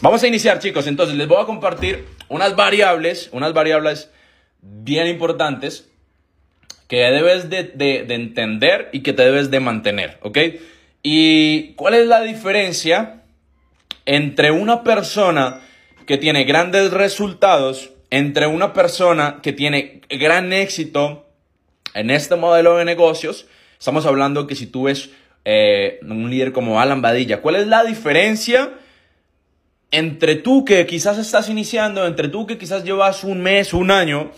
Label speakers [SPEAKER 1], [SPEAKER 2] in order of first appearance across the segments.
[SPEAKER 1] Vamos a iniciar chicos, entonces les voy a compartir unas variables, unas variables bien importantes que debes de, de, entender y que te debes de mantener, ¿ok? ¿Y cuál es la diferencia entre una persona que tiene grandes resultados, entre una persona que tiene gran éxito en este modelo de negocios? Estamos hablando que si tú ves eh, un líder como Alan Badilla, ¿cuál es la diferencia? Entre tú que quizás estás iniciando, entre tú que quizás llevas un mes, un año,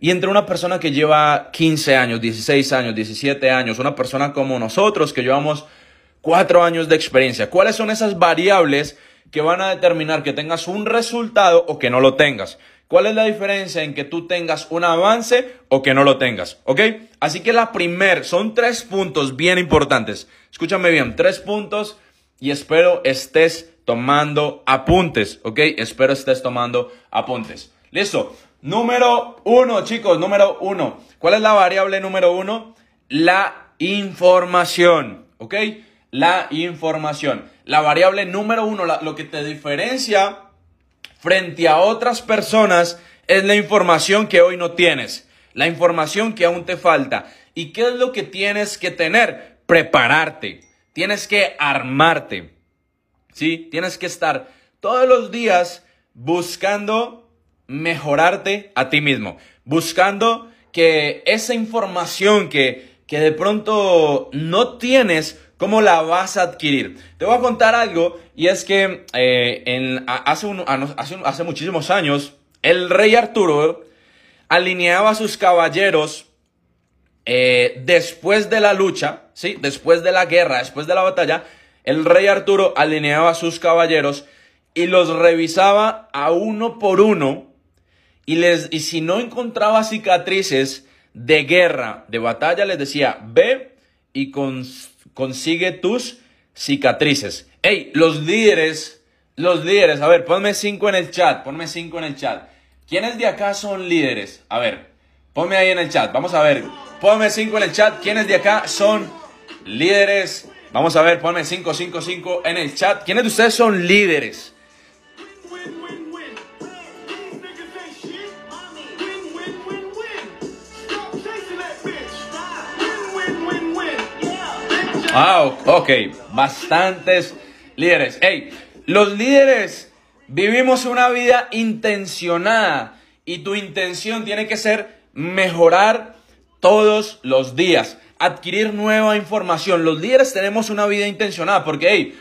[SPEAKER 1] y entre una persona que lleva 15 años, 16 años, 17 años, una persona como nosotros que llevamos 4 años de experiencia. ¿Cuáles son esas variables que van a determinar que tengas un resultado o que no lo tengas? ¿Cuál es la diferencia en que tú tengas un avance o que no lo tengas? ¿Ok? Así que la primer, son tres puntos bien importantes. Escúchame bien, tres puntos y espero estés tomando apuntes, ¿ok? Espero estés tomando apuntes. Listo. Número uno, chicos, número uno. ¿Cuál es la variable número uno? La información, ¿ok? La información. La variable número uno, lo que te diferencia frente a otras personas es la información que hoy no tienes, la información que aún te falta. ¿Y qué es lo que tienes que tener? Prepararte. Tienes que armarte. ¿Sí? Tienes que estar todos los días buscando mejorarte a ti mismo, buscando que esa información que, que de pronto no tienes, ¿cómo la vas a adquirir? Te voy a contar algo y es que eh, en, hace, hace, hace muchísimos años el rey Arturo alineaba a sus caballeros eh, después de la lucha, ¿sí? después de la guerra, después de la batalla, el rey Arturo alineaba a sus caballeros y los revisaba a uno por uno y, les, y si no encontraba cicatrices de guerra, de batalla, les decía, ve y consigue tus cicatrices. Hey, los líderes, los líderes, a ver, ponme cinco en el chat, ponme cinco en el chat. ¿Quiénes de acá son líderes? A ver, ponme ahí en el chat, vamos a ver. Ponme cinco en el chat, ¿quiénes de acá son líderes? Vamos a ver, ponme 555 en el chat. ¿Quiénes de ustedes son líderes? Ah, ok, bastantes líderes. Hey, los líderes vivimos una vida intencionada y tu intención tiene que ser mejorar todos los días adquirir nueva información. Los líderes tenemos una vida intencionada porque,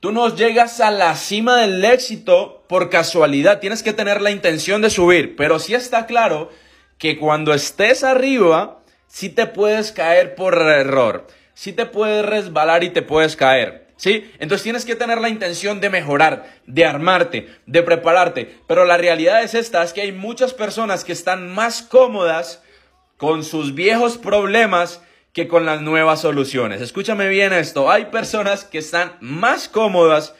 [SPEAKER 1] tú no llegas a la cima del éxito por casualidad. Tienes que tener la intención de subir. Pero sí está claro que cuando estés arriba, sí te puedes caer por error. Sí te puedes resbalar y te puedes caer. ¿Sí? Entonces tienes que tener la intención de mejorar, de armarte, de prepararte. Pero la realidad es esta, es que hay muchas personas que están más cómodas con sus viejos problemas que con las nuevas soluciones. Escúchame bien esto, hay personas que están más cómodas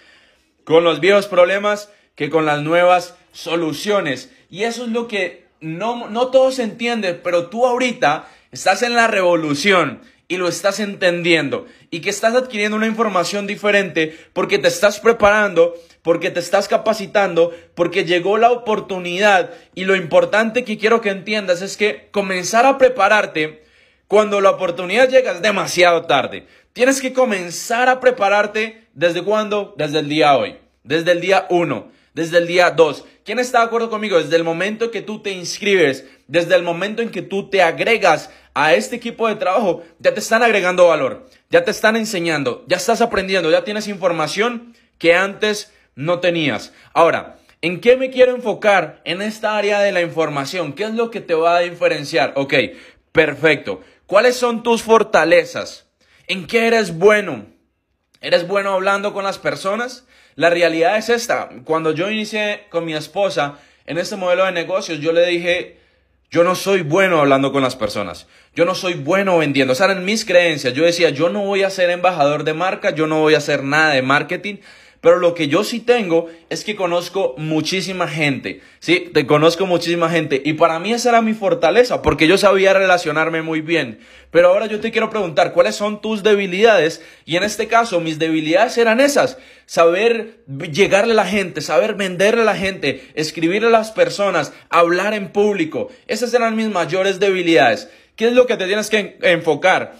[SPEAKER 1] con los viejos problemas que con las nuevas soluciones. Y eso es lo que no, no todos entienden, pero tú ahorita estás en la revolución y lo estás entendiendo y que estás adquiriendo una información diferente porque te estás preparando, porque te estás capacitando, porque llegó la oportunidad y lo importante que quiero que entiendas es que comenzar a prepararte cuando la oportunidad llega es demasiado tarde. Tienes que comenzar a prepararte desde cuándo? Desde el día hoy, desde el día 1, desde el día 2. ¿Quién está de acuerdo conmigo? Desde el momento que tú te inscribes, desde el momento en que tú te agregas a este equipo de trabajo, ya te están agregando valor, ya te están enseñando, ya estás aprendiendo, ya tienes información que antes no tenías. Ahora, ¿en qué me quiero enfocar en esta área de la información? ¿Qué es lo que te va a diferenciar? Ok, perfecto. ¿Cuáles son tus fortalezas? ¿En qué eres bueno? ¿Eres bueno hablando con las personas? La realidad es esta. Cuando yo inicié con mi esposa en este modelo de negocios, yo le dije, yo no soy bueno hablando con las personas. Yo no soy bueno vendiendo. O sea, en mis creencias, yo decía, yo no voy a ser embajador de marca, yo no voy a hacer nada de marketing. Pero lo que yo sí tengo es que conozco muchísima gente. Sí, te conozco muchísima gente. Y para mí esa era mi fortaleza, porque yo sabía relacionarme muy bien. Pero ahora yo te quiero preguntar, ¿cuáles son tus debilidades? Y en este caso, mis debilidades eran esas. Saber llegarle a la gente, saber venderle a la gente, escribirle a las personas, hablar en público. Esas eran mis mayores debilidades. ¿Qué es lo que te tienes que enfocar?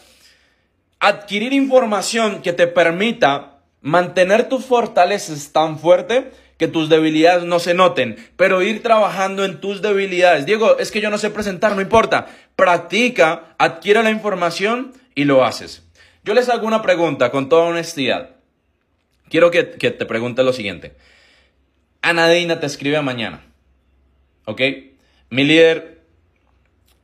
[SPEAKER 1] Adquirir información que te permita mantener tus fortalezas tan fuerte que tus debilidades no se noten, pero ir trabajando en tus debilidades. Diego, es que yo no sé presentar, no importa. Practica, adquiere la información y lo haces. Yo les hago una pregunta con toda honestidad. Quiero que, te pregunte lo siguiente. Anadina te escribe mañana. ¿Ok? Mi líder,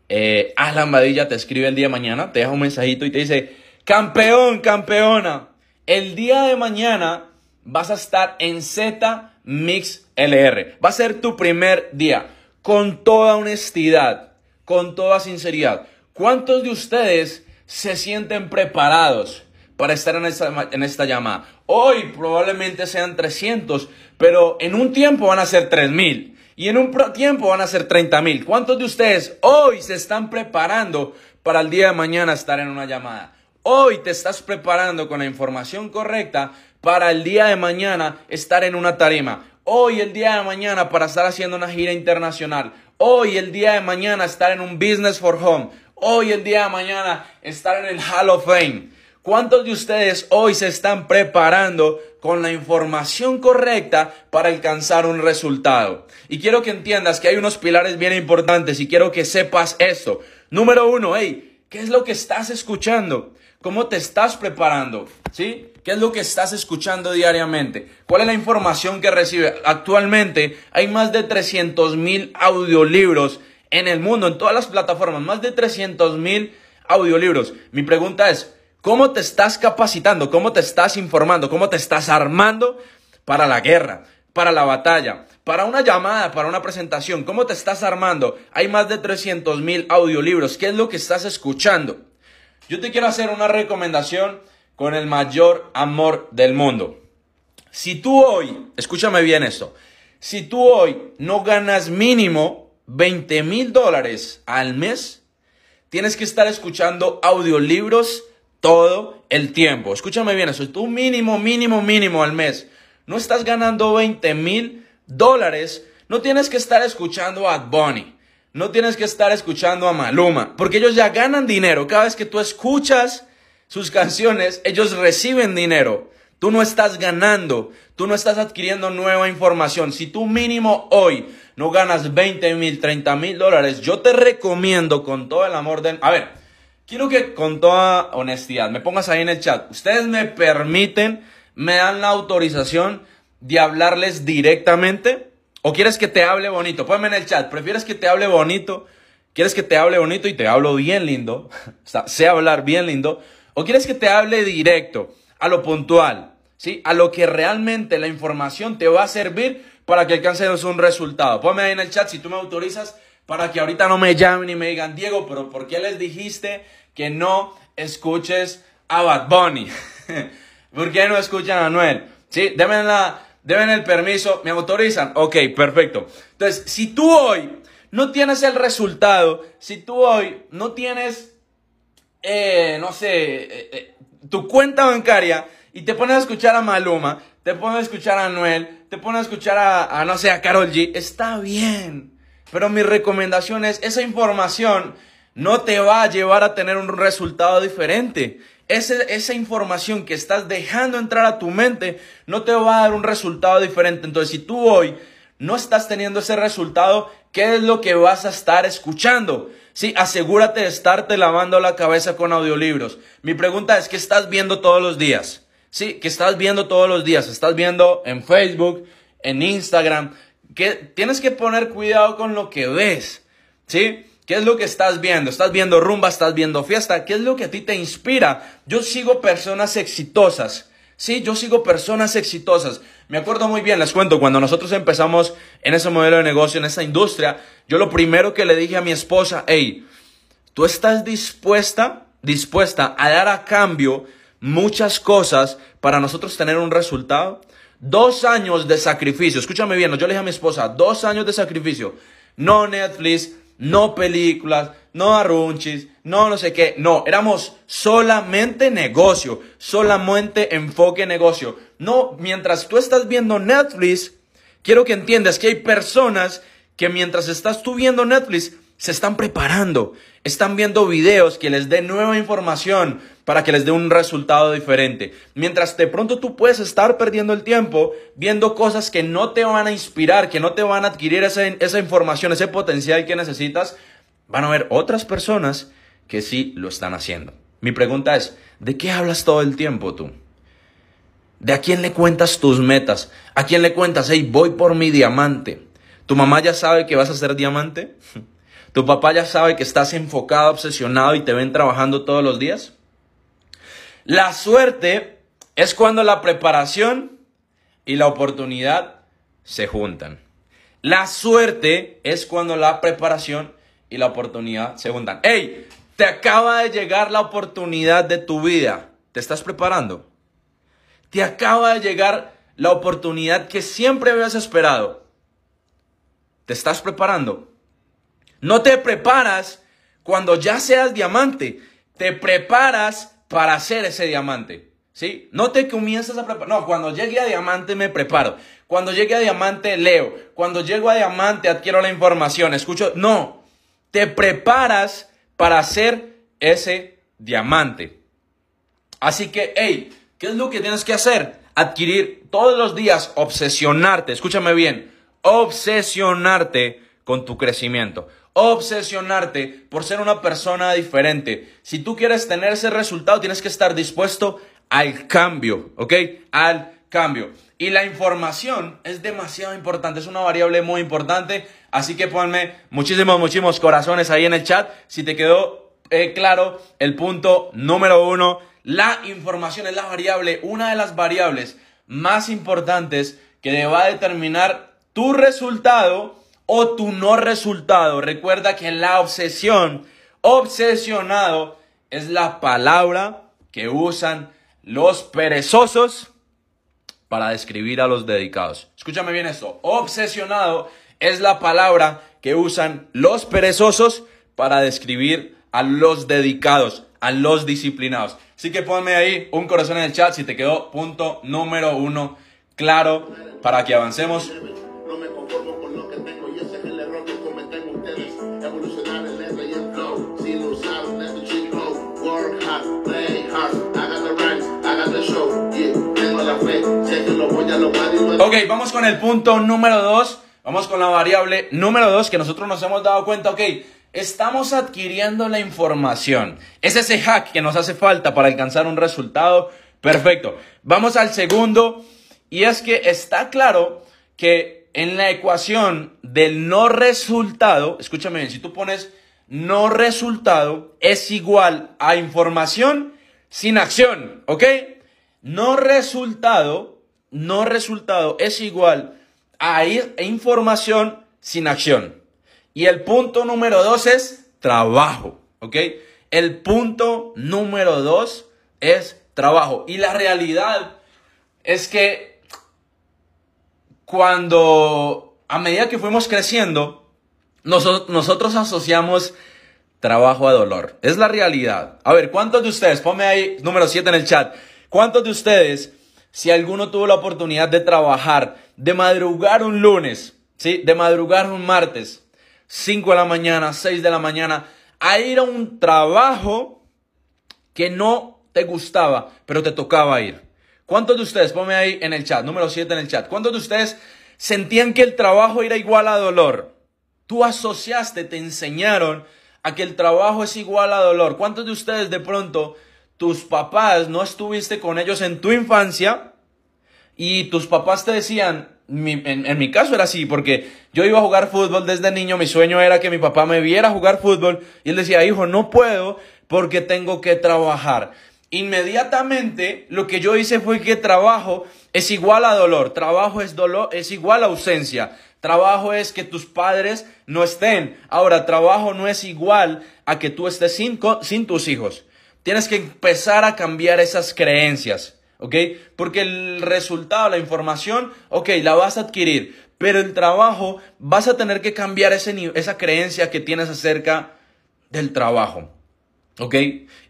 [SPEAKER 1] eh, Alan Badilla, te escribe el día de mañana, te deja un mensajito y te dice, campeón, campeona, el día de mañana vas a estar en Z Mix LR. Va a ser tu primer día. Con toda honestidad, con toda sinceridad. ¿Cuántos de ustedes se sienten preparados para estar en esta, en esta llamada? Hoy probablemente sean 300, pero en un tiempo van a ser 3000 y en un tiempo van a ser 30 mil. ¿Cuántos de ustedes hoy se están preparando para el día de mañana estar en una llamada? Hoy te estás preparando con la información correcta para el día de mañana estar en una tarima. Hoy el día de mañana para estar haciendo una gira internacional. Hoy el día de mañana estar en un business for home. Hoy el día de mañana estar en el Hall of Fame. ¿Cuántos de ustedes hoy se están preparando con la información correcta para alcanzar un resultado? Y quiero que entiendas que hay unos pilares bien importantes y quiero que sepas esto. Número uno, hey, ¿qué es lo que estás escuchando? ¿Cómo te estás preparando? ¿Sí? ¿Qué es lo que estás escuchando diariamente? ¿Cuál es la información que recibe? Actualmente hay más de 300 mil audiolibros en el mundo, en todas las plataformas, más de 300 mil audiolibros. Mi pregunta es, ¿cómo te estás capacitando? ¿Cómo te estás informando? ¿Cómo te estás armando para la guerra? para la batalla, para una llamada, para una presentación. ¿Cómo te estás armando? Hay más de 300 mil audiolibros. ¿Qué es lo que estás escuchando? Yo te quiero hacer una recomendación con el mayor amor del mundo. Si tú hoy, escúchame bien esto, si tú hoy no ganas mínimo 20 mil dólares al mes, tienes que estar escuchando audiolibros todo el tiempo. Escúchame bien eso, tú mínimo, mínimo, mínimo al mes. No estás ganando 20 mil dólares, no tienes que estar escuchando a Bunny. No tienes que estar escuchando a Maluma, porque ellos ya ganan dinero. Cada vez que tú escuchas sus canciones, ellos reciben dinero. Tú no estás ganando, tú no estás adquiriendo nueva información. Si tú mínimo hoy no ganas 20 mil, 30 mil dólares, yo te recomiendo con todo el amor del... A ver, quiero que con toda honestidad me pongas ahí en el chat. Ustedes me permiten, me dan la autorización de hablarles directamente ¿O quieres que te hable bonito? Ponme en el chat. ¿Prefieres que te hable bonito? ¿Quieres que te hable bonito y te hablo bien lindo? O sea, sé hablar bien lindo. ¿O quieres que te hable directo, a lo puntual? ¿Sí? A lo que realmente la información te va a servir para que alcances un resultado. Ponme ahí en el chat si tú me autorizas para que ahorita no me llamen y me digan, Diego, pero ¿por qué les dijiste que no escuches a Bad Bunny? ¿Por qué no escuchan a Noel? Sí, denme la deben el permiso, me autorizan. Ok, perfecto. Entonces, si tú hoy no tienes el resultado, si tú hoy no tienes, eh, no sé, eh, eh, tu cuenta bancaria y te pones a escuchar a Maluma, te pones a escuchar a Noel, te pones a escuchar a, a no sé, a Carol G, está bien. Pero mi recomendación es, esa información no te va a llevar a tener un resultado diferente esa información que estás dejando entrar a tu mente no te va a dar un resultado diferente. Entonces, si tú hoy no estás teniendo ese resultado, ¿qué es lo que vas a estar escuchando? Sí, asegúrate de estarte lavando la cabeza con audiolibros. Mi pregunta es, ¿qué estás viendo todos los días? Sí, ¿qué estás viendo todos los días? ¿Estás viendo en Facebook, en Instagram? Que tienes que poner cuidado con lo que ves. ¿Sí? ¿Qué es lo que estás viendo? ¿Estás viendo rumba? ¿Estás viendo fiesta? ¿Qué es lo que a ti te inspira? Yo sigo personas exitosas, Sí, yo sigo personas exitosas. Me acuerdo muy bien, les cuento, cuando nosotros empezamos en ese modelo de negocio, en esa industria, yo lo primero que le dije a mi esposa, hey, tú estás dispuesta, dispuesta a dar a cambio muchas cosas para nosotros tener un resultado. Dos años de sacrificio, escúchame bien, yo le dije a mi esposa, dos años de sacrificio, no Netflix, no películas, no arrunchis, no no sé qué, no, éramos solamente negocio, solamente enfoque negocio. No, mientras tú estás viendo Netflix, quiero que entiendas que hay personas que mientras estás tú viendo Netflix, se están preparando, están viendo videos que les den nueva información para que les dé un resultado diferente. Mientras de pronto tú puedes estar perdiendo el tiempo viendo cosas que no te van a inspirar, que no te van a adquirir esa, esa información, ese potencial que necesitas, van a haber otras personas que sí lo están haciendo. Mi pregunta es, ¿de qué hablas todo el tiempo tú? ¿De a quién le cuentas tus metas? ¿A quién le cuentas, hey, voy por mi diamante? ¿Tu mamá ya sabe que vas a ser diamante? ¿Tu papá ya sabe que estás enfocado, obsesionado y te ven trabajando todos los días? La suerte es cuando la preparación y la oportunidad se juntan. La suerte es cuando la preparación y la oportunidad se juntan. ¡Ey! Te acaba de llegar la oportunidad de tu vida. ¿Te estás preparando? Te acaba de llegar la oportunidad que siempre habías esperado. ¿Te estás preparando? No te preparas cuando ya seas diamante, te preparas para ser ese diamante. ¿Sí? No te comienzas a preparar. No, cuando llegue a diamante me preparo. Cuando llegue a diamante leo. Cuando llego a diamante adquiero la información. Escucho. No. Te preparas para ser ese diamante. Así que, hey, ¿qué es lo que tienes que hacer? Adquirir todos los días, obsesionarte. Escúchame bien. Obsesionarte con tu crecimiento obsesionarte por ser una persona diferente. Si tú quieres tener ese resultado, tienes que estar dispuesto al cambio, ¿ok? Al cambio. Y la información es demasiado importante, es una variable muy importante. Así que ponme muchísimos, muchísimos corazones ahí en el chat. Si te quedó eh, claro el punto número uno, la información es la variable, una de las variables más importantes que va a determinar tu resultado o tu no resultado. Recuerda que la obsesión, obsesionado, es la palabra que usan los perezosos para describir a los dedicados. Escúchame bien esto. Obsesionado es la palabra que usan los perezosos para describir a los dedicados, a los disciplinados. Así que ponme ahí un corazón en el chat si te quedó punto número uno claro para que avancemos Ok, vamos con el punto número 2. Vamos con la variable número 2 que nosotros nos hemos dado cuenta. Ok, estamos adquiriendo la información. Es ese hack que nos hace falta para alcanzar un resultado perfecto. Vamos al segundo. Y es que está claro que en la ecuación del no resultado, escúchame bien, si tú pones no resultado es igual a información sin acción, ¿ok? No resultado no resultado es igual a información sin acción. Y el punto número dos es trabajo, ¿ok? El punto número dos es trabajo. Y la realidad es que cuando, a medida que fuimos creciendo, nosotros, nosotros asociamos trabajo a dolor. Es la realidad. A ver, ¿cuántos de ustedes, ponme ahí número 7 en el chat, cuántos de ustedes si alguno tuvo la oportunidad de trabajar, de madrugar un lunes, ¿sí? De madrugar un martes, 5 de la mañana, 6 de la mañana, a ir a un trabajo que no te gustaba, pero te tocaba ir. ¿Cuántos de ustedes, ponme ahí en el chat, número 7 en el chat, cuántos de ustedes sentían que el trabajo era igual a dolor? Tú asociaste, te enseñaron a que el trabajo es igual a dolor. ¿Cuántos de ustedes de pronto tus papás no estuviste con ellos en tu infancia y tus papás te decían, en, mi caso era así, porque yo iba a jugar fútbol desde niño, mi sueño era que mi papá me viera jugar fútbol y él decía, hijo, no puedo porque tengo que trabajar. inmediatamente lo que yo hice fue que trabajo es igual a dolor, trabajo es dolor, es igual a ausencia. Trabajo es que tus padres no estén. Ahora, trabajo no es igual a que tú estés sin, sin tus hijos. Tienes que empezar a cambiar esas creencias, ¿ok? Porque el resultado, la información, ok, la vas a adquirir, pero el trabajo vas a tener que cambiar ese, esa creencia que tienes acerca del trabajo, ¿ok?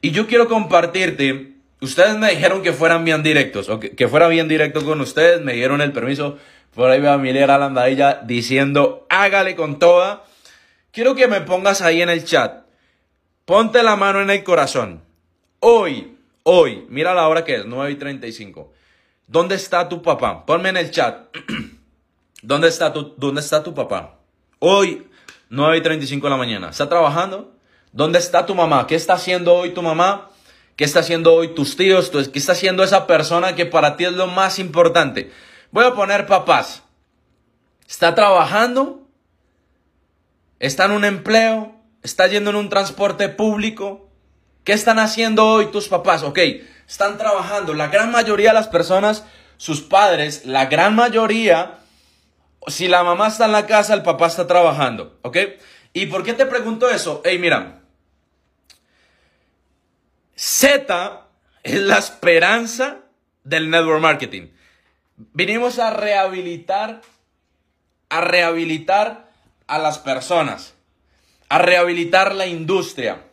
[SPEAKER 1] Y yo quiero compartirte, ustedes me dijeron que fueran bien directos, o que, fuera bien directo con ustedes, me dieron el permiso por ahí veo a Milera Landadilla diciendo, hágale con toda. Quiero que me pongas ahí en el chat. Ponte la mano en el corazón. Hoy, hoy, mira la hora que es, 9 y 35. ¿Dónde está tu papá? Ponme en el chat. ¿Dónde está tu, dónde está tu papá? Hoy, 9 y 35 de la mañana. ¿Está trabajando? ¿Dónde está tu mamá? ¿Qué está haciendo hoy tu mamá? ¿Qué está haciendo hoy tus tíos? ¿Qué está haciendo esa persona que para ti es lo más importante? Voy a poner papás. ¿Está trabajando? ¿Está en un empleo? ¿Está yendo en un transporte público? ¿Qué están haciendo hoy tus papás? Ok, están trabajando. La gran mayoría de las personas, sus padres, la gran mayoría, si la mamá está en la casa, el papá está trabajando. ¿Ok? ¿Y por qué te pregunto eso? Hey, mira. Z es la esperanza del network marketing. Vinimos a rehabilitar, a rehabilitar a las personas, a rehabilitar la industria,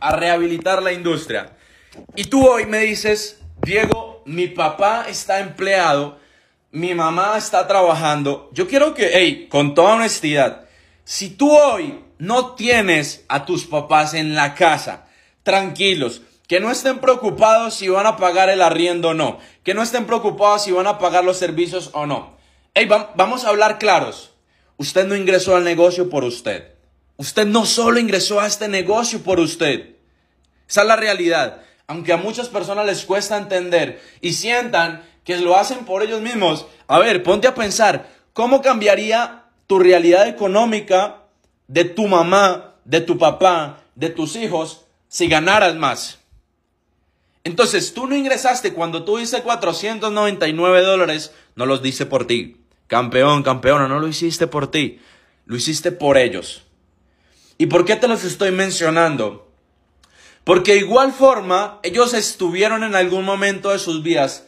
[SPEAKER 1] a rehabilitar la industria. Y tú hoy me dices, Diego, mi papá está empleado, mi mamá está trabajando. Yo quiero que, hey, con toda honestidad, si tú hoy no tienes a tus papás en la casa, tranquilos, que no estén preocupados si van a pagar el arriendo o no. Que no estén preocupados si van a pagar los servicios o no. Hey, vamos a hablar claros. Usted no ingresó al negocio por usted. Usted no solo ingresó a este negocio por usted. Esa es la realidad. Aunque a muchas personas les cuesta entender y sientan que lo hacen por ellos mismos. A ver, ponte a pensar, ¿cómo cambiaría tu realidad económica de tu mamá, de tu papá, de tus hijos si ganaras más? Entonces, tú no ingresaste cuando tú dices 499 dólares, no los dice por ti. Campeón, campeona, no lo hiciste por ti, lo hiciste por ellos. ¿Y por qué te los estoy mencionando? Porque de igual forma, ellos estuvieron en algún momento de sus vidas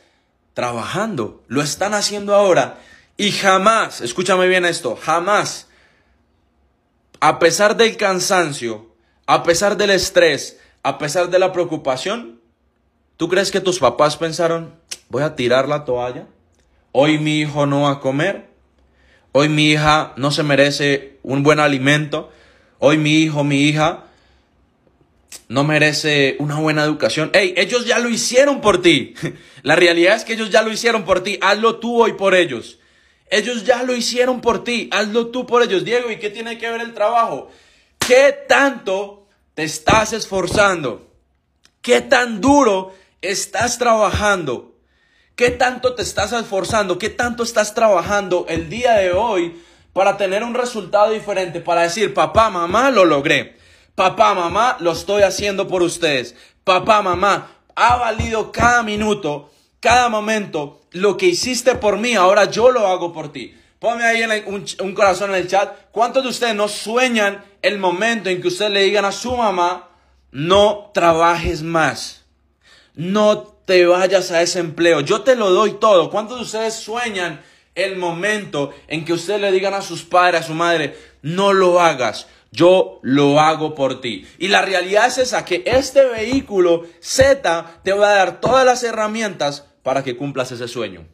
[SPEAKER 1] trabajando, lo están haciendo ahora. Y jamás, escúchame bien esto, jamás, a pesar del cansancio, a pesar del estrés, a pesar de la preocupación, ¿Tú crees que tus papás pensaron, voy a tirar la toalla? Hoy mi hijo no va a comer. Hoy mi hija no se merece un buen alimento. Hoy mi hijo, mi hija no merece una buena educación. Hey, ellos ya lo hicieron por ti. La realidad es que ellos ya lo hicieron por ti. Hazlo tú hoy por ellos. Ellos ya lo hicieron por ti. Hazlo tú por ellos. Diego, ¿y qué tiene que ver el trabajo? ¿Qué tanto te estás esforzando? ¿Qué tan duro estás trabajando? ¿Qué tanto te estás esforzando? ¿Qué tanto estás trabajando el día de hoy para tener un resultado diferente? Para decir, papá, mamá, lo logré. Papá, mamá, lo estoy haciendo por ustedes. Papá, mamá, ha valido cada minuto, cada momento, lo que hiciste por mí, ahora yo lo hago por ti. Ponme ahí un, un, corazón en el chat. ¿Cuántos de ustedes no sueñan el momento en que ustedes le digan a su mamá, no trabajes más? no te vayas a ese empleo. Yo te lo doy todo. ¿Cuántos de ustedes sueñan el momento en que ustedes le digan a sus padres, a su madre, no lo hagas? Yo lo hago por ti. Y la realidad es esa, que este vehículo Z te va a dar todas las herramientas para que cumplas ese sueño.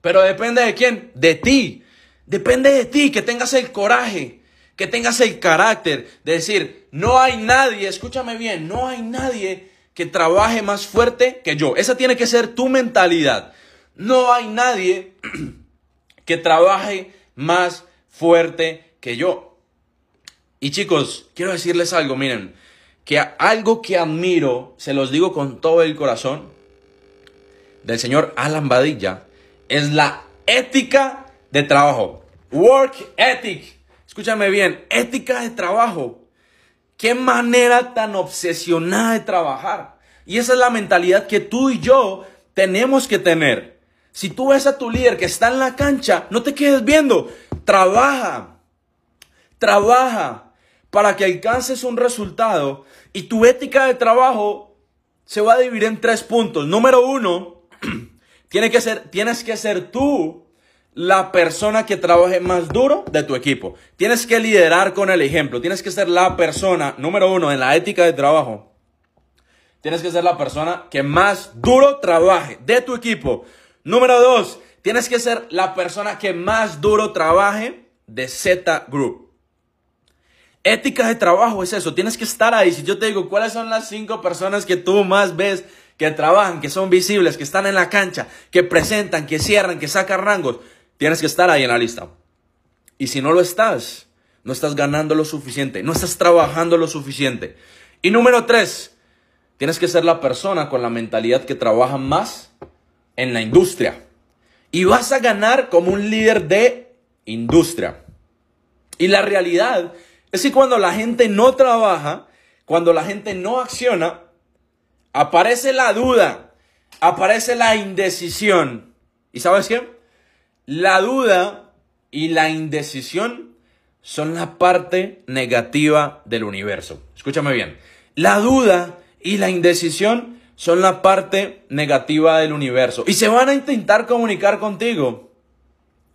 [SPEAKER 1] Pero depende de quién? De ti. Depende de ti, que tengas el coraje, que tengas el carácter de decir, no hay nadie, escúchame bien, no hay nadie que trabaje más fuerte que yo. Esa tiene que ser tu mentalidad. No hay nadie que trabaje más fuerte que yo. Y chicos, quiero decirles algo, miren, que algo que admiro, se los digo con todo el corazón, del señor Alan Badilla, es la ética de trabajo. Work ethic. Escúchame bien, ética de trabajo. Qué manera tan obsesionada de trabajar. Y esa es la mentalidad que tú y yo tenemos que tener. Si tú ves a tu líder que está en la cancha, no te quedes viendo. Trabaja. Trabaja para que alcances un resultado. Y tu ética de trabajo se va a dividir en tres puntos. Número uno, tienes que ser tú la persona que trabaje más duro de tu equipo. Tienes que liderar con el ejemplo. Tienes que ser la persona, número uno, en la ética de trabajo. Tienes que ser la persona que más duro trabaje de tu equipo. Número dos, tienes que ser la persona que más duro trabaje de Z Group. Ética de trabajo es eso. Tienes que estar ahí. Si yo te digo, ¿cuáles son las cinco personas que tú más ves que trabajan, que son visibles, que están en la cancha, que presentan, que cierran, que sacan rangos? Tienes que estar ahí en la lista. Y si no lo estás, no estás ganando lo suficiente, no estás trabajando lo suficiente. Y número tres, tienes que ser la persona con la mentalidad que trabaja más en la industria. Y vas a ganar como un líder de industria. Y la realidad es que cuando la gente no trabaja, cuando la gente no acciona, aparece la duda, aparece la indecisión. ¿Y sabes qué? La duda y la indecisión son la parte negativa del universo. Escúchame bien. La duda y la indecisión son la parte negativa del universo. Y se van a intentar comunicar contigo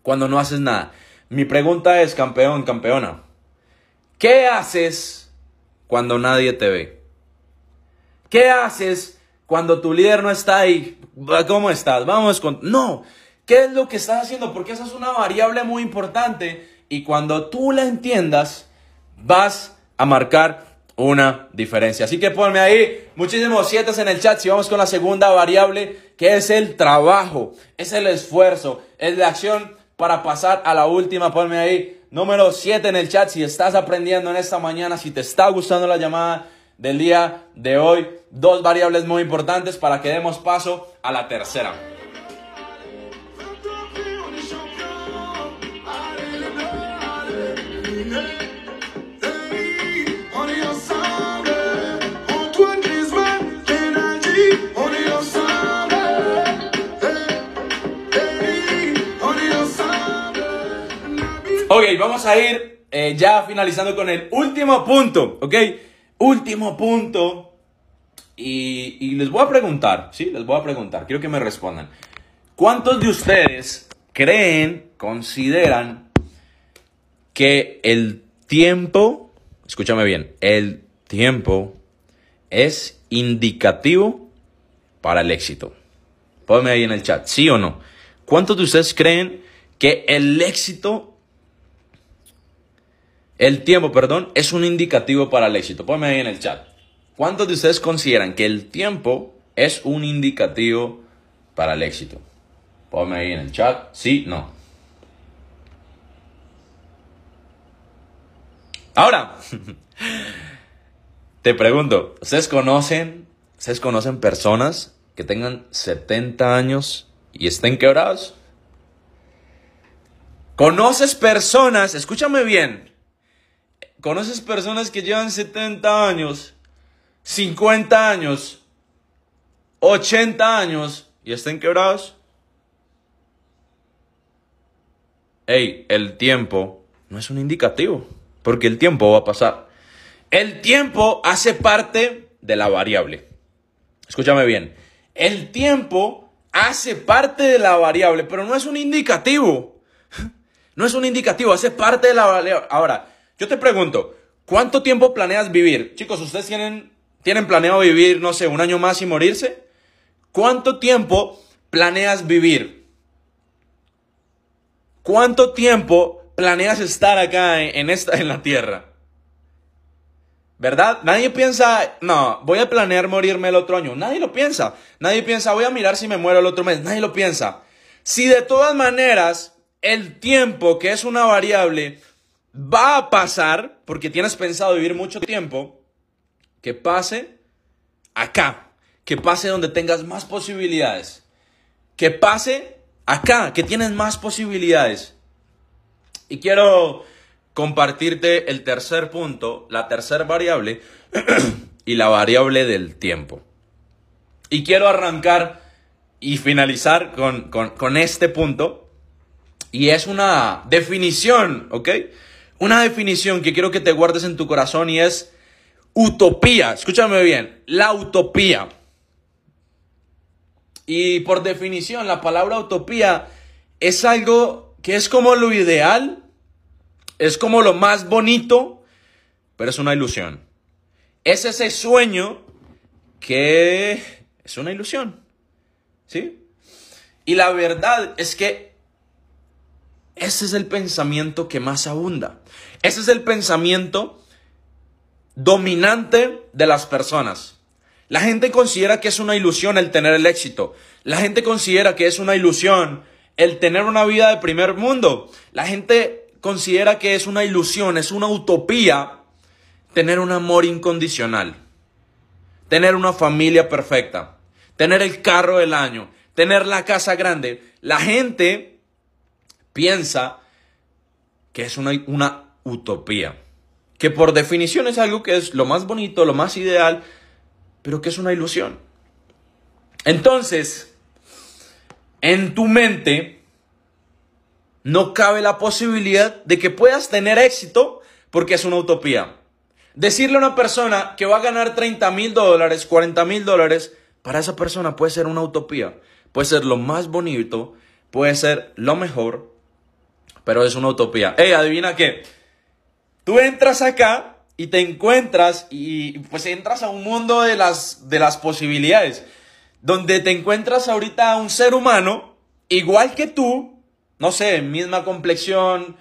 [SPEAKER 1] cuando no haces nada. Mi pregunta es, campeón, campeona, ¿qué haces cuando nadie te ve? ¿Qué haces cuando tu líder no está ahí? ¿Cómo estás? Vamos con... No, ¿Qué es lo que estás haciendo? Porque esa es una variable muy importante y cuando tú la entiendas, vas a marcar una diferencia. Así que ponme ahí muchísimos siete en el chat si vamos con la segunda variable, que es el trabajo, es el esfuerzo, es la acción para pasar a la última. Ponme ahí número 7 en el chat si estás aprendiendo en esta mañana, si te está gustando la llamada del día de hoy. Dos variables muy importantes para que demos paso a la tercera. Ok, vamos a ir eh, ya finalizando con el último punto, ¿ok? Último punto. Y, les voy a preguntar, ¿sí? Les voy a preguntar, quiero que me respondan. ¿Cuántos de ustedes creen, consideran que el tiempo, escúchame bien, el tiempo es indicativo para el éxito? Ponme ahí en el chat, ¿sí o no? ¿Cuántos de ustedes creen que el éxito el tiempo, perdón, es un indicativo para el éxito. Ponme ahí en el chat. ¿Cuántos de ustedes consideran que el tiempo es un indicativo para el éxito? Ponme ahí en el chat. Sí, no. Ahora, te pregunto, ¿ustedes conocen, ¿ustedes conocen personas que tengan 70 años y estén quebrados? ¿Conoces personas, escúchame bien, ¿Conoces personas que llevan 70 años, 50 años, 80 años y estén quebrados? Hey, el tiempo no es un indicativo, porque el tiempo va a pasar. El tiempo hace parte de la variable. Escúchame bien. El tiempo hace parte de la variable, pero no es un indicativo. No es un indicativo, hace parte de la variable. Ahora, yo te pregunto, ¿cuánto tiempo planeas vivir? Chicos, ¿ustedes tienen, tienen planeado vivir, no sé, un año más y morirse? ¿Cuánto tiempo planeas vivir? ¿Cuánto tiempo planeas estar acá en, esta, en la tierra? ¿Verdad? Nadie piensa, no, voy a planear morirme el otro año. Nadie lo piensa. Nadie piensa, voy a mirar si me muero el otro mes. Nadie lo piensa. Si de todas maneras el tiempo, que es una variable, va a pasar, porque tienes pensado vivir mucho tiempo, que pase acá, que pase donde tengas más posibilidades, que pase acá, que tienes más posibilidades. Y quiero compartirte el tercer punto, la tercera variable y la variable del tiempo. Y quiero arrancar y finalizar con, con este punto. Y es una definición, ¿ok? Una definición que quiero que te guardes en tu corazón y es utopía. Escúchame bien, la utopía. Y por definición, la palabra utopía es algo que es como lo ideal, es como lo más bonito, pero es una ilusión. Es ese sueño que es una ilusión. ¿Sí? Y la verdad es que ese es el pensamiento que más abunda. Ese es el pensamiento dominante de las personas. La gente considera que es una ilusión el tener el éxito. La gente considera que es una ilusión el tener una vida de primer mundo. La gente considera que es una ilusión, es una utopía tener un amor incondicional. Tener una familia perfecta. Tener el carro del año. Tener la casa grande. La gente piensa que es una, una utopía. Que por definición es algo que es lo más bonito, lo más ideal, pero que es una ilusión. Entonces, en tu mente no cabe la posibilidad de que puedas tener éxito porque es una utopía. Decirle a una persona que va a ganar 30 mil dólares, 40 mil dólares, para esa persona puede ser una utopía. Puede ser lo más bonito, puede ser lo mejor, pero es una utopía. Hey, adivina qué. Tú entras acá y te encuentras y pues entras a un mundo de las, de las posibilidades, donde te encuentras ahorita a un ser humano igual que tú, no sé, misma complexión,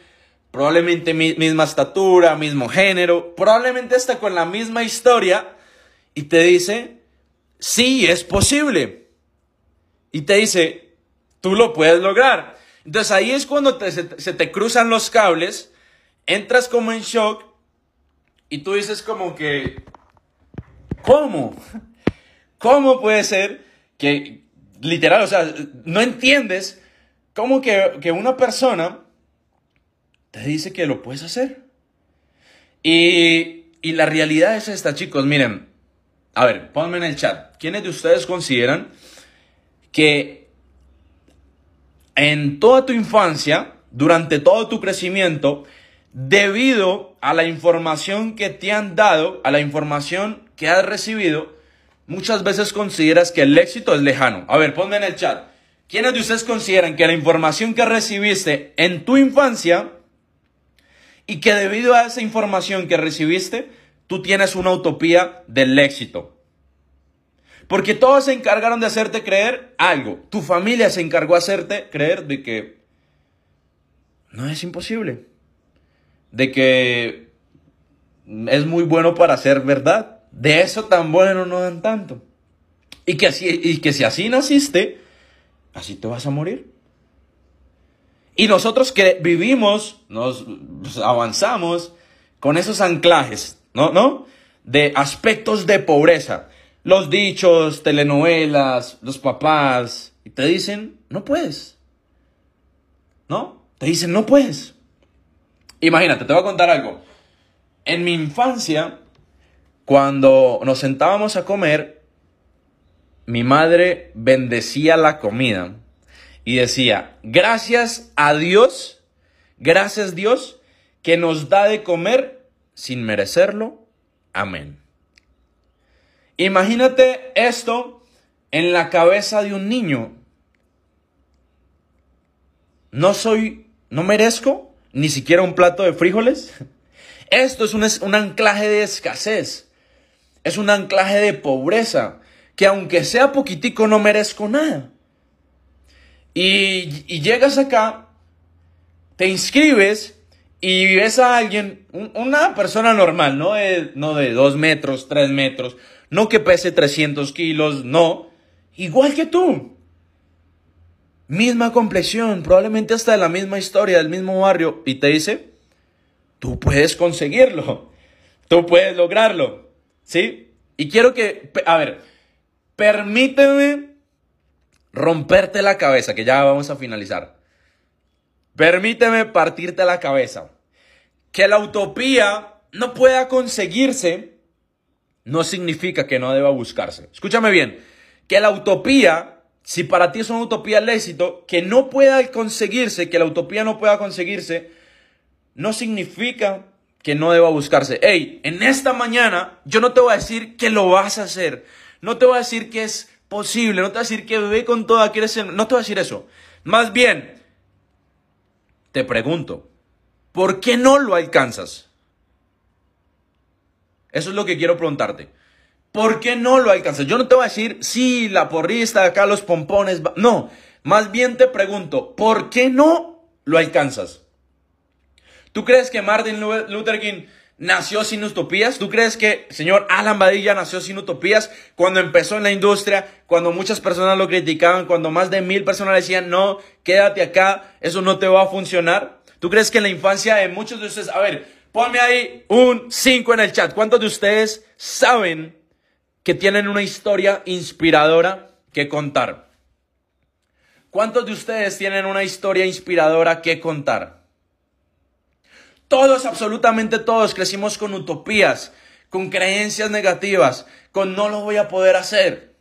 [SPEAKER 1] probablemente misma estatura, mismo género, probablemente hasta con la misma historia, y te dice, sí, es posible. Y te dice, tú lo puedes lograr. Entonces ahí es cuando se, te cruzan los cables, entras como en shock y tú dices como que, ¿cómo? ¿Cómo puede ser que, literal, o sea, no entiendes cómo que, una persona te dice que lo puedes hacer? Y, y la realidad es esta, chicos, miren, a ver, ponme en el chat, ¿quiénes de ustedes consideran que en toda tu infancia, durante todo tu crecimiento, debido a la información que te han dado, a la información que has recibido, muchas veces consideras que el éxito es lejano. A ver, ponme en el chat. ¿Quiénes de ustedes consideran que la información que recibiste en tu infancia y que debido a esa información que recibiste, tú tienes una utopía del éxito? Porque todos se encargaron de hacerte creer algo. Tu familia se encargó de hacerte creer de que no es imposible de que es muy bueno para ser verdad. De eso tan bueno no dan tanto. Y que, así, y que si así naciste, así te vas a morir. Y nosotros que vivimos, nos avanzamos con esos anclajes. ¿no? De aspectos de pobreza. Los dichos, telenovelas, los papás, y te dicen, no puedes. ¿No? Te dicen, no puedes. Imagínate, te voy a contar algo. En mi infancia, cuando nos sentábamos a comer, mi madre bendecía la comida y decía, gracias a Dios, gracias Dios, que nos da de comer sin merecerlo. Amén. Imagínate esto en la cabeza de un niño. No soy, no merezco, ni siquiera un plato de frijoles. Esto es un, anclaje de escasez. Es un anclaje de pobreza. Que aunque sea poquitico no merezco nada. Y, llegas acá, te inscribes y ves a alguien, una persona normal, no de, no de dos metros, tres metros, no que pese 300 kilos, no, igual que tú misma complexión, probablemente hasta de la misma historia, del mismo barrio, y te dice, tú puedes conseguirlo, tú puedes lograrlo, ¿sí? Y quiero que, a ver, permíteme romperte la cabeza, que ya vamos a finalizar. Permíteme partirte la cabeza. Que la utopía no pueda conseguirse no significa que no deba buscarse. Escúchame bien que la utopía, si para ti es una utopía el éxito, que no pueda conseguirse, que la utopía no pueda conseguirse, no significa que no deba buscarse. Hey, en esta mañana yo no te voy a decir que lo vas a hacer. No te voy a decir que es posible. No te voy a decir que ve con toda, quieres. No te voy a decir eso. Más bien, te pregunto, ¿por qué no lo alcanzas? Eso es lo que quiero preguntarte. ¿Por qué no lo alcanzas? Yo no te voy a decir, sí, la porrista, acá los pompones. No, más bien te pregunto, ¿por qué no lo alcanzas? ¿Tú crees que Martin Luther King nació sin utopías? ¿Tú crees que señor Alan Badilla nació sin utopías cuando empezó en la industria, cuando muchas personas lo criticaban, cuando más de mil personas decían, no, quédate acá, eso no te va a funcionar? ¿Tú crees que en la infancia de muchos de ustedes, a ver, ponme ahí un 5 en el chat, ¿cuántos de ustedes saben que tienen una historia inspiradora que contar? ¿Cuántos de ustedes tienen una historia inspiradora que contar? Todos, absolutamente todos, crecimos con utopías, con creencias negativas, con no lo voy a poder hacer.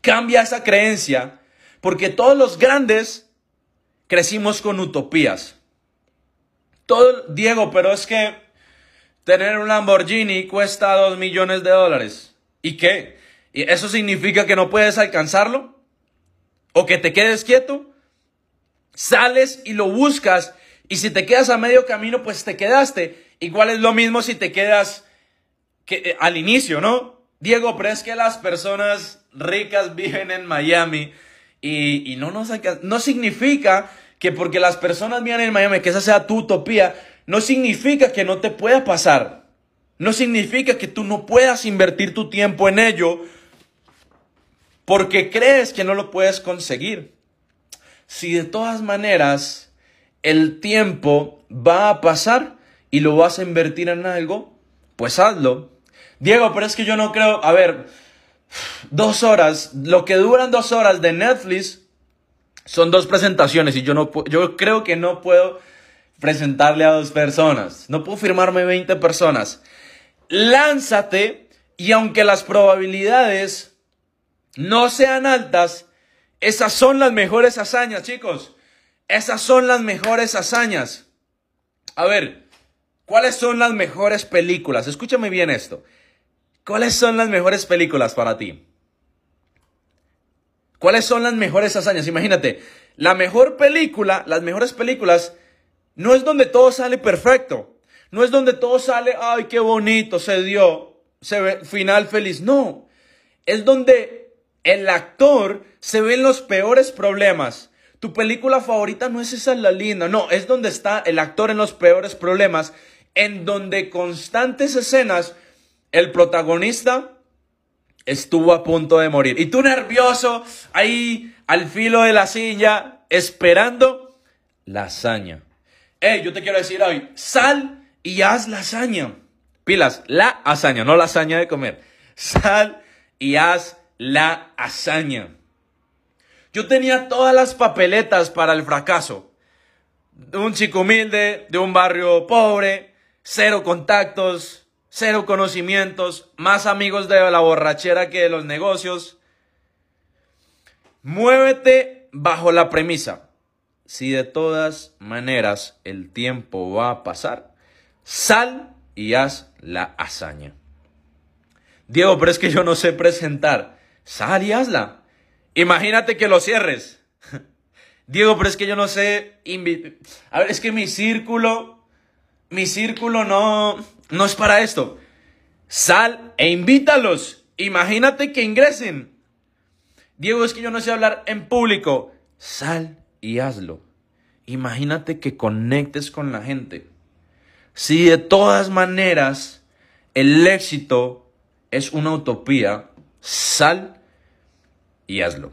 [SPEAKER 1] Cambia esa creencia, porque todos los grandes crecimos con utopías. Todo, Diego, pero es que tener un Lamborghini cuesta dos millones de dólares. ¿Y qué? ¿Y eso significa que no puedes alcanzarlo? ¿O que te quedes quieto? Sales y lo buscas y si te quedas a medio camino, pues te quedaste. Igual es lo mismo si te quedas que, eh, al inicio, ¿no? Diego, pero es que las personas ricas viven en Miami y, no nos no significa que porque las personas viven en Miami, que esa sea tu utopía, no significa que no te pueda pasar. No significa que tú no puedas invertir tu tiempo en ello porque crees que no lo puedes conseguir. Si de todas maneras el tiempo va a pasar y lo vas a invertir en algo, pues hazlo. Diego, pero es que yo no creo, a ver, dos horas, lo que duran dos horas de Netflix son dos presentaciones y yo no yo creo que no puedo presentarle a dos personas, no puedo firmarme 20 personas. Lánzate y aunque las probabilidades no sean altas, esas son las mejores hazañas, chicos. Esas son las mejores hazañas. A ver, ¿cuáles son las mejores películas? Escúchame bien esto. ¿Cuáles son las mejores películas para ti? ¿Cuáles son las mejores hazañas? Imagínate, la mejor película, las mejores películas, no es donde todo sale perfecto. No es donde todo sale, ay, qué bonito, se dio, se ve, final feliz. No, es donde el actor se ve en los peores problemas tu película favorita no es esa la linda, no, es donde está el actor en los peores problemas, en donde constantes escenas el protagonista estuvo a punto de morir. Y tú nervioso, ahí al filo de la silla, esperando la hazaña. Hey, yo te quiero decir hoy, sal y haz la hazaña. Pilas, la hazaña, no la hazaña de comer. Sal y haz la hazaña. Yo tenía todas las papeletas para el fracaso. Un chico humilde, de un barrio pobre, cero contactos, cero conocimientos, más amigos de la borrachera que de los negocios. Muévete bajo la premisa. Si de todas maneras el tiempo va a pasar, sal y haz la hazaña. Diego, pero es que yo no sé presentar. Sal y hazla. Imagínate que lo cierres. Diego, pero es que yo no sé. A ver, es que mi círculo. Mi círculo no. No es para esto. Sal e invítalos. Imagínate que ingresen. Diego, es que yo no sé hablar en público. Sal y hazlo. Imagínate que conectes con la gente. Si de todas maneras el éxito es una utopía, sal y hazlo.